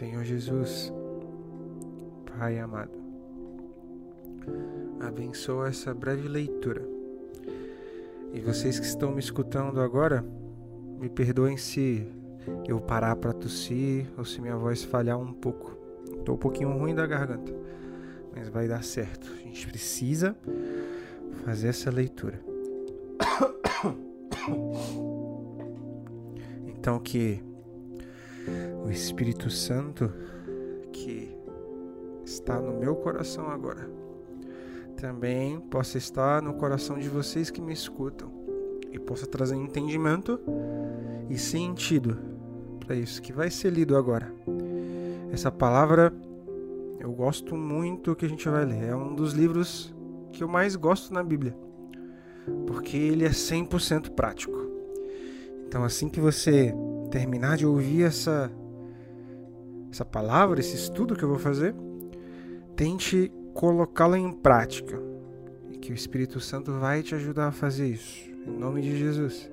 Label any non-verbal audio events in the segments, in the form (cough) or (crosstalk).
Senhor Jesus, Pai amado, abençoa essa breve leitura. E vocês que estão me escutando agora, me perdoem se eu parar para tossir ou se minha voz falhar um pouco. Estou um pouquinho ruim da garganta, mas vai dar certo. A gente precisa fazer essa leitura. (coughs) Então que o Espírito Santo que está no meu coração agora também possa estar no coração de vocês que me escutam e possa trazer entendimento e sentido para isso que vai ser lido agora. Essa palavra eu gosto muito que a gente vai ler. É um dos livros que eu mais gosto na Bíblia, porque ele é 100% prático. Então, assim que você terminar de ouvir essa essa palavra, esse estudo que eu vou fazer, tente colocá-la em prática e que o Espírito Santo vai te ajudar a fazer isso. Em nome de Jesus.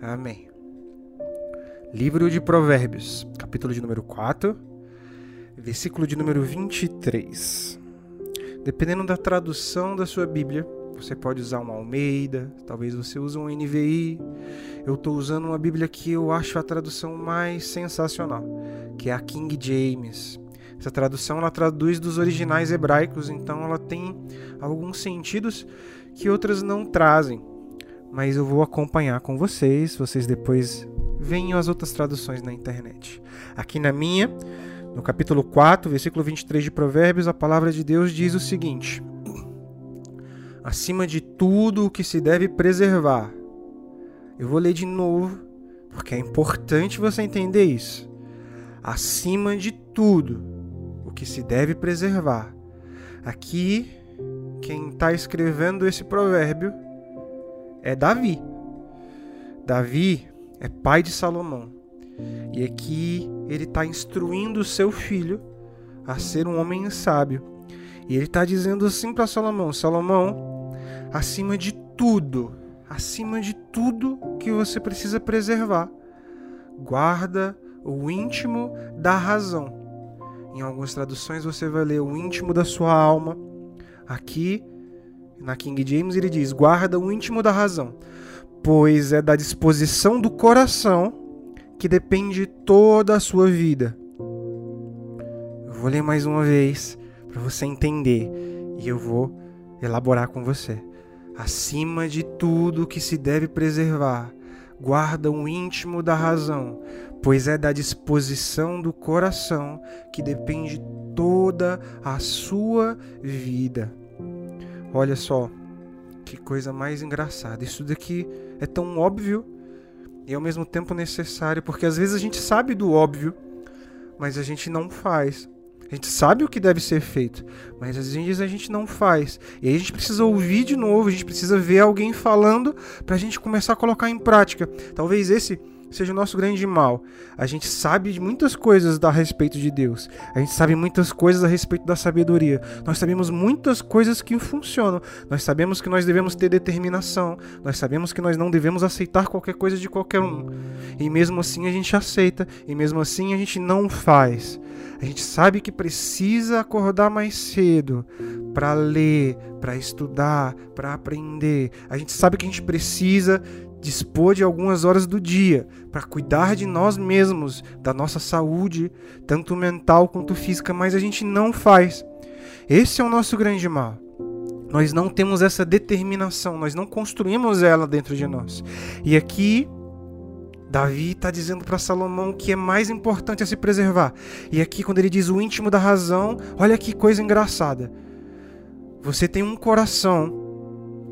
Amém. Livro de Provérbios, capítulo de número 4, versículo de número 23. Dependendo da tradução da sua Bíblia, você pode usar uma Almeida, talvez você use um NVI. Eu estou usando uma Bíblia que eu acho a tradução mais sensacional, que é a King James. Essa tradução ela traduz dos originais hebraicos, então ela tem alguns sentidos que outras não trazem. Mas eu vou acompanhar com vocês, vocês depois veem as outras traduções na internet. Aqui na minha, no capítulo 4, versículo 23 de Provérbios, a palavra de Deus diz o seguinte: acima de tudo o que se deve preservar. Eu vou ler de novo, porque é importante você entender isso. Acima de tudo o que se deve preservar. Aqui, quem está escrevendo esse provérbio é Davi. Davi é pai de Salomão. E aqui ele está instruindo o seu filho a ser um homem sábio. E ele está dizendo assim para Salomão: Salomão, acima de tudo, acima de tudo que você precisa preservar. Guarda o íntimo da razão. Em algumas traduções você vai ler o íntimo da sua alma. Aqui, na King James, ele diz: guarda o íntimo da razão, pois é da disposição do coração que depende toda a sua vida. Eu vou ler mais uma vez para você entender e eu vou elaborar com você acima de tudo que se deve preservar, guarda o íntimo da razão, pois é da disposição do coração que depende toda a sua vida. Olha só, que coisa mais engraçada. Isso daqui é tão óbvio e ao mesmo tempo necessário, porque às vezes a gente sabe do óbvio, mas a gente não faz. A gente sabe o que deve ser feito, mas às vezes a gente não faz. E aí a gente precisa ouvir de novo, a gente precisa ver alguém falando para a gente começar a colocar em prática. Talvez esse seja o nosso grande mal. A gente sabe de muitas coisas a respeito de Deus. A gente sabe muitas coisas a respeito da sabedoria. Nós sabemos muitas coisas que funcionam. Nós sabemos que nós devemos ter determinação. Nós sabemos que nós não devemos aceitar qualquer coisa de qualquer um. E mesmo assim a gente aceita. E mesmo assim a gente não faz. A gente sabe que precisa acordar mais cedo para ler, para estudar, para aprender. A gente sabe que a gente precisa dispor de algumas horas do dia para cuidar de nós mesmos, da nossa saúde, tanto mental quanto física, mas a gente não faz. Esse é o nosso grande mal. Nós não temos essa determinação, nós não construímos ela dentro de nós. E aqui, Davi está dizendo para Salomão que é mais importante a se preservar. E aqui, quando ele diz o íntimo da razão, olha que coisa engraçada. Você tem um coração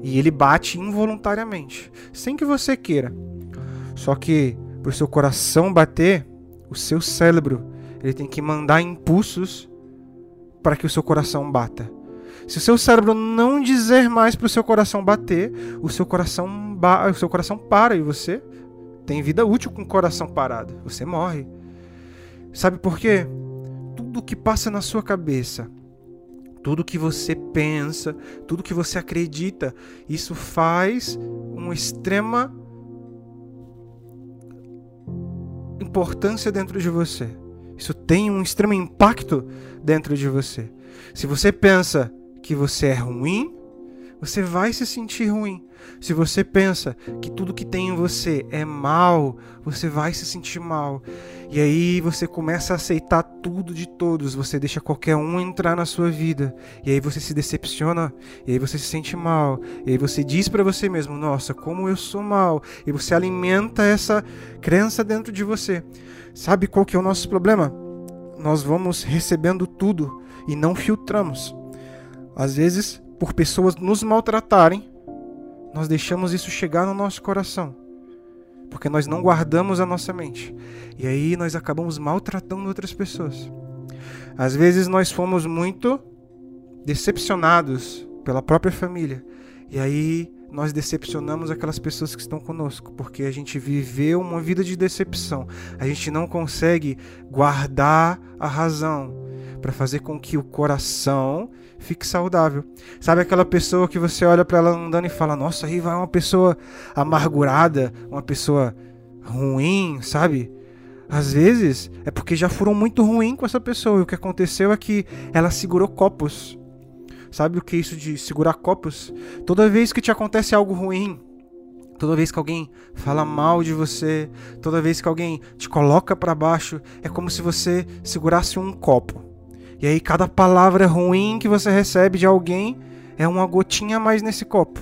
e ele bate involuntariamente, sem que você queira. Só que para o seu coração bater, o seu cérebro ele tem que mandar impulsos para que o seu coração bata. Se o seu cérebro não dizer mais para o seu coração bater, o seu coração, ba o seu coração para e você tem vida útil com o coração parado. Você morre. Sabe por quê? Tudo que passa na sua cabeça tudo que você pensa, tudo que você acredita, isso faz uma extrema importância dentro de você. Isso tem um extremo impacto dentro de você. Se você pensa que você é ruim, você vai se sentir ruim. Se você pensa que tudo que tem em você é mal, você vai se sentir mal. E aí você começa a aceitar tudo de todos, você deixa qualquer um entrar na sua vida. E aí você se decepciona, e aí você se sente mal. E aí você diz para você mesmo: "Nossa, como eu sou mal". E você alimenta essa crença dentro de você. Sabe qual que é o nosso problema? Nós vamos recebendo tudo e não filtramos. Às vezes, por pessoas nos maltratarem, nós deixamos isso chegar no nosso coração, porque nós não guardamos a nossa mente. E aí nós acabamos maltratando outras pessoas. Às vezes nós fomos muito decepcionados pela própria família. E aí nós decepcionamos aquelas pessoas que estão conosco, porque a gente viveu uma vida de decepção. A gente não consegue guardar a razão para fazer com que o coração fique saudável. Sabe aquela pessoa que você olha para ela andando e fala: "Nossa, aí vai uma pessoa amargurada, uma pessoa ruim", sabe? Às vezes é porque já foram muito ruim com essa pessoa e o que aconteceu é que ela segurou copos. Sabe o que é isso de segurar copos? Toda vez que te acontece algo ruim, toda vez que alguém fala mal de você, toda vez que alguém te coloca para baixo, é como se você segurasse um copo. E aí cada palavra ruim que você recebe de alguém é uma gotinha a mais nesse copo.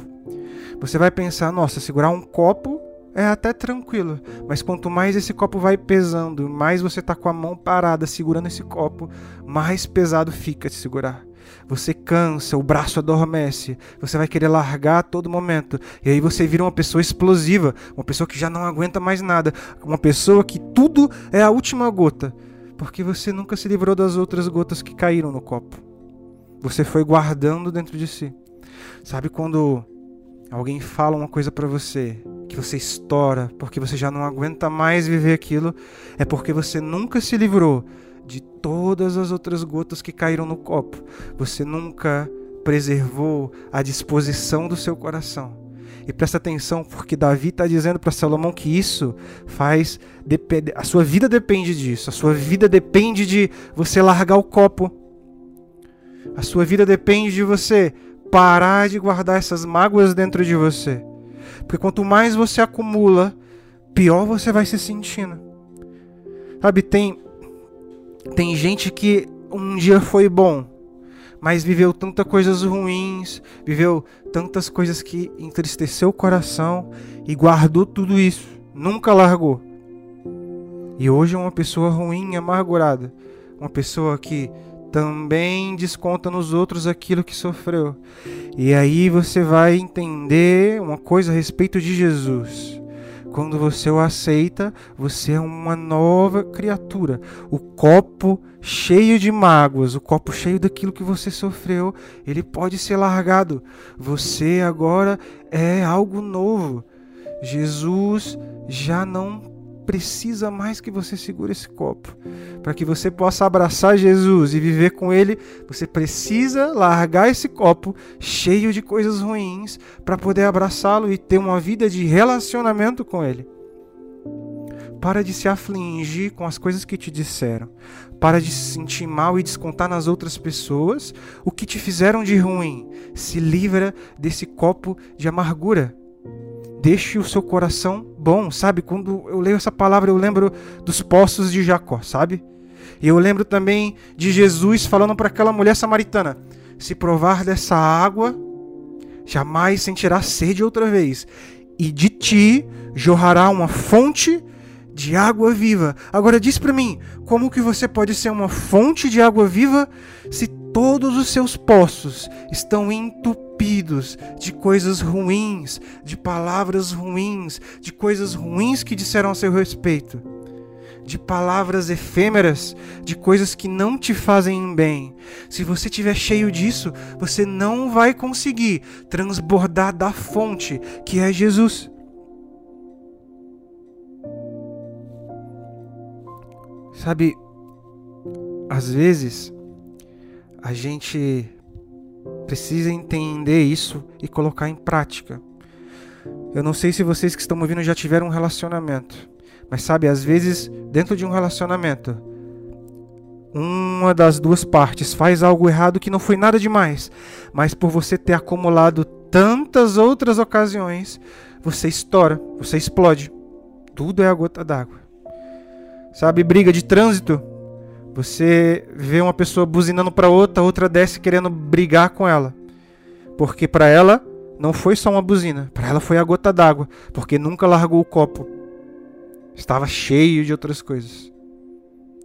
Você vai pensar, nossa, segurar um copo é até tranquilo, mas quanto mais esse copo vai pesando, mais você tá com a mão parada segurando esse copo, mais pesado fica de segurar. Você cansa, o braço adormece, você vai querer largar a todo momento. E aí você vira uma pessoa explosiva, uma pessoa que já não aguenta mais nada, uma pessoa que tudo é a última gota porque você nunca se livrou das outras gotas que caíram no copo. Você foi guardando dentro de si. Sabe quando alguém fala uma coisa para você que você estoura porque você já não aguenta mais viver aquilo, é porque você nunca se livrou de todas as outras gotas que caíram no copo. Você nunca preservou a disposição do seu coração. E presta atenção, porque Davi está dizendo para Salomão que isso faz. A sua vida depende disso. A sua vida depende de você largar o copo. A sua vida depende de você parar de guardar essas mágoas dentro de você. Porque quanto mais você acumula, pior você vai se sentindo. Sabe, tem, tem gente que um dia foi bom, mas viveu tantas coisas ruins, viveu tantas coisas que entristeceu o coração e guardou tudo isso, nunca largou. E hoje é uma pessoa ruim, amargurada, uma pessoa que também desconta nos outros aquilo que sofreu. E aí você vai entender uma coisa a respeito de Jesus. Quando você o aceita, você é uma nova criatura. O copo cheio de mágoas, o copo cheio daquilo que você sofreu, ele pode ser largado. Você agora é algo novo. Jesus já não precisa mais que você segure esse copo. Para que você possa abraçar Jesus e viver com Ele, você precisa largar esse copo cheio de coisas ruins para poder abraçá-lo e ter uma vida de relacionamento com Ele. Para de se afligir com as coisas que te disseram. Para de se sentir mal e descontar nas outras pessoas o que te fizeram de ruim. Se livra desse copo de amargura. Deixe o seu coração bom, sabe? Quando eu leio essa palavra, eu lembro dos poços de Jacó, sabe? E eu lembro também de Jesus falando para aquela mulher samaritana: Se provar dessa água, jamais sentirá sede outra vez, e de ti jorrará uma fonte de água viva. Agora diz para mim, como que você pode ser uma fonte de água viva se todos os seus poços estão entupidos de coisas ruins, de palavras ruins, de coisas ruins que disseram a seu respeito? de palavras efêmeras, de coisas que não te fazem bem. Se você estiver cheio disso, você não vai conseguir transbordar da fonte que é Jesus. Sabe, às vezes a gente precisa entender isso e colocar em prática. Eu não sei se vocês que estão me ouvindo já tiveram um relacionamento, mas sabe, às vezes dentro de um relacionamento uma das duas partes faz algo errado que não foi nada demais, mas por você ter acumulado tantas outras ocasiões, você estoura, você explode. Tudo é a gota d'água. Sabe, briga de trânsito? Você vê uma pessoa buzinando para outra, outra desce querendo brigar com ela. Porque para ela não foi só uma buzina, para ela foi a gota d'água, porque nunca largou o copo. Estava cheio de outras coisas.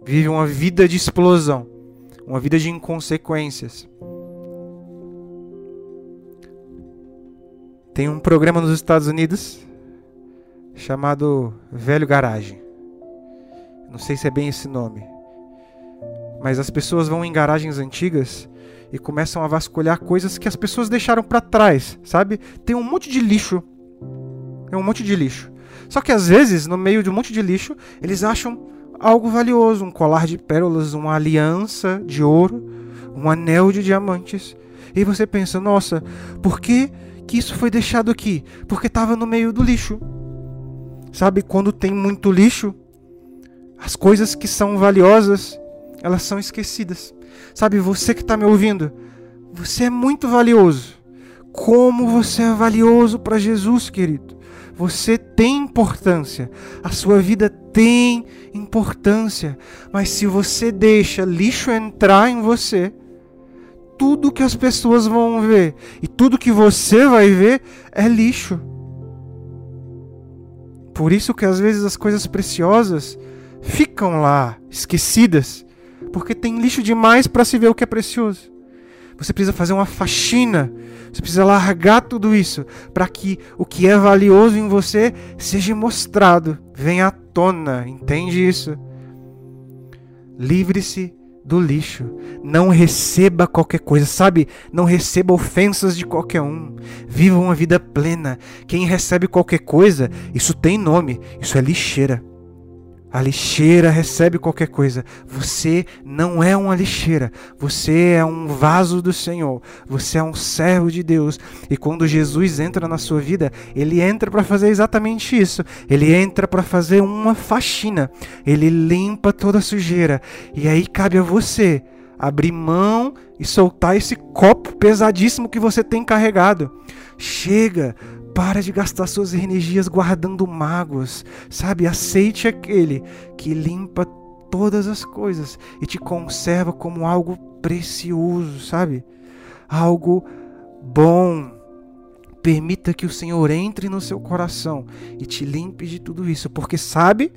Vive uma vida de explosão, uma vida de inconsequências. Tem um programa nos Estados Unidos chamado Velho Garagem. Não sei se é bem esse nome. Mas as pessoas vão em garagens antigas e começam a vasculhar coisas que as pessoas deixaram para trás, sabe? Tem um monte de lixo. É um monte de lixo. Só que às vezes, no meio de um monte de lixo, eles acham algo valioso, um colar de pérolas, uma aliança de ouro, um anel de diamantes. E você pensa, nossa, por que, que isso foi deixado aqui? Porque estava no meio do lixo. Sabe, quando tem muito lixo, as coisas que são valiosas, elas são esquecidas. Sabe, você que está me ouvindo, você é muito valioso. Como você é valioso para Jesus, querido. Você tem importância. A sua vida tem importância. Mas se você deixa lixo entrar em você, tudo que as pessoas vão ver e tudo que você vai ver é lixo. Por isso que às vezes as coisas preciosas ficam lá, esquecidas, porque tem lixo demais para se ver o que é precioso. Você precisa fazer uma faxina. Você precisa largar tudo isso para que o que é valioso em você seja mostrado, venha à tona. Entende isso? Livre-se do lixo. Não receba qualquer coisa, sabe? Não receba ofensas de qualquer um. Viva uma vida plena. Quem recebe qualquer coisa, isso tem nome. Isso é lixeira. A lixeira recebe qualquer coisa. Você não é uma lixeira. Você é um vaso do Senhor. Você é um servo de Deus. E quando Jesus entra na sua vida, ele entra para fazer exatamente isso. Ele entra para fazer uma faxina. Ele limpa toda a sujeira. E aí cabe a você abrir mão e soltar esse copo pesadíssimo que você tem carregado. Chega, para de gastar suas energias guardando mágoas, sabe? Aceite aquele que limpa todas as coisas e te conserva como algo precioso, sabe? Algo bom. Permita que o Senhor entre no seu coração e te limpe de tudo isso, porque sabe,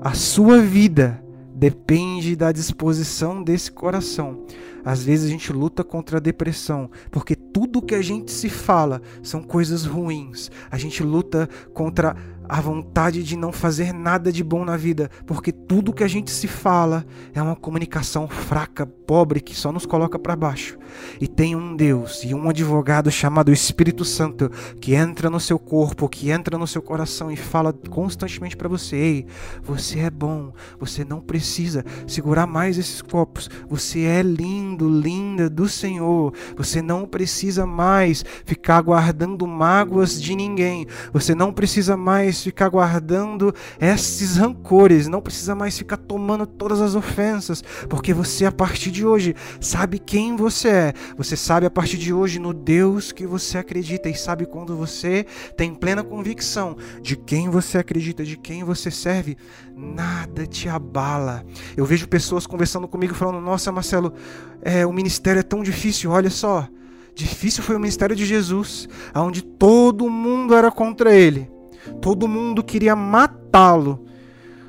a sua vida depende da disposição desse coração. Às vezes a gente luta contra a depressão, porque tudo que a gente se fala são coisas ruins. A gente luta contra a vontade de não fazer nada de bom na vida, porque tudo que a gente se fala é uma comunicação fraca, pobre, que só nos coloca para baixo. E tem um Deus e um advogado chamado Espírito Santo que entra no seu corpo, que entra no seu coração e fala constantemente para você: Ei, você é bom, você não precisa segurar mais esses copos, você é lindo, linda do Senhor, você não precisa mais ficar guardando mágoas de ninguém, você não precisa mais mais ficar guardando esses rancores, não precisa mais ficar tomando todas as ofensas, porque você a partir de hoje sabe quem você é. Você sabe a partir de hoje no Deus que você acredita e sabe quando você tem plena convicção de quem você acredita, de quem você serve, nada te abala. Eu vejo pessoas conversando comigo falando: "Nossa, Marcelo, é, o ministério é tão difícil, olha só". Difícil foi o ministério de Jesus, onde todo mundo era contra ele. Todo mundo queria matá-lo.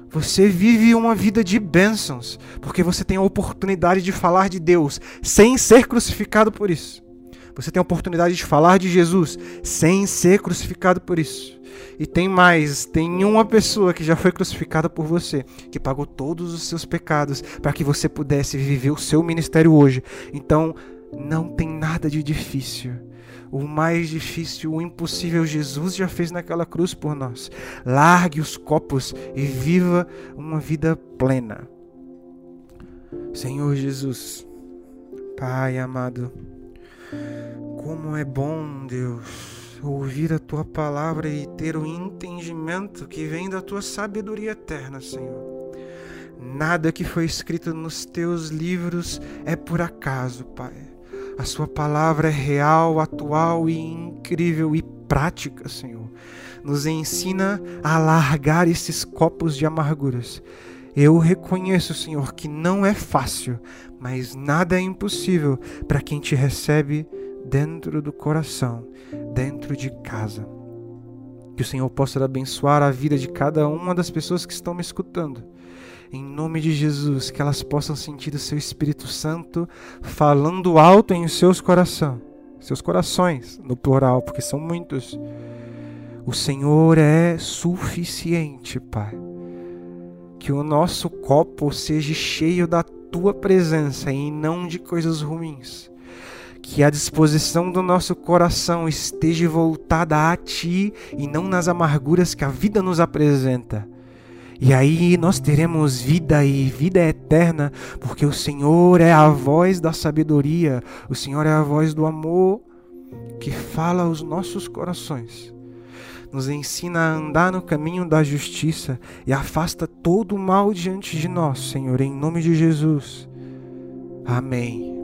Você vive uma vida de bênçãos, porque você tem a oportunidade de falar de Deus sem ser crucificado por isso. Você tem a oportunidade de falar de Jesus sem ser crucificado por isso. E tem mais, tem uma pessoa que já foi crucificada por você, que pagou todos os seus pecados para que você pudesse viver o seu ministério hoje. Então, não tem nada de difícil o mais difícil, o impossível, Jesus já fez naquela cruz por nós. Largue os copos e viva uma vida plena. Senhor Jesus, Pai amado, como é bom, Deus, ouvir a tua palavra e ter o entendimento que vem da tua sabedoria eterna, Senhor. Nada que foi escrito nos teus livros é por acaso, Pai. A Sua palavra é real, atual e incrível e prática, Senhor. Nos ensina a largar esses copos de amarguras. Eu reconheço, Senhor, que não é fácil, mas nada é impossível para quem te recebe dentro do coração, dentro de casa. Que o Senhor possa abençoar a vida de cada uma das pessoas que estão me escutando em nome de Jesus, que elas possam sentir o seu Espírito Santo falando alto em seus corações, seus corações, no plural, porque são muitos. O Senhor é suficiente, Pai. Que o nosso copo seja cheio da tua presença e não de coisas ruins. Que a disposição do nosso coração esteja voltada a ti e não nas amarguras que a vida nos apresenta e aí nós teremos vida e vida eterna, porque o Senhor é a voz da sabedoria, o Senhor é a voz do amor que fala aos nossos corações. Nos ensina a andar no caminho da justiça e afasta todo o mal diante de nós, Senhor, em nome de Jesus. Amém.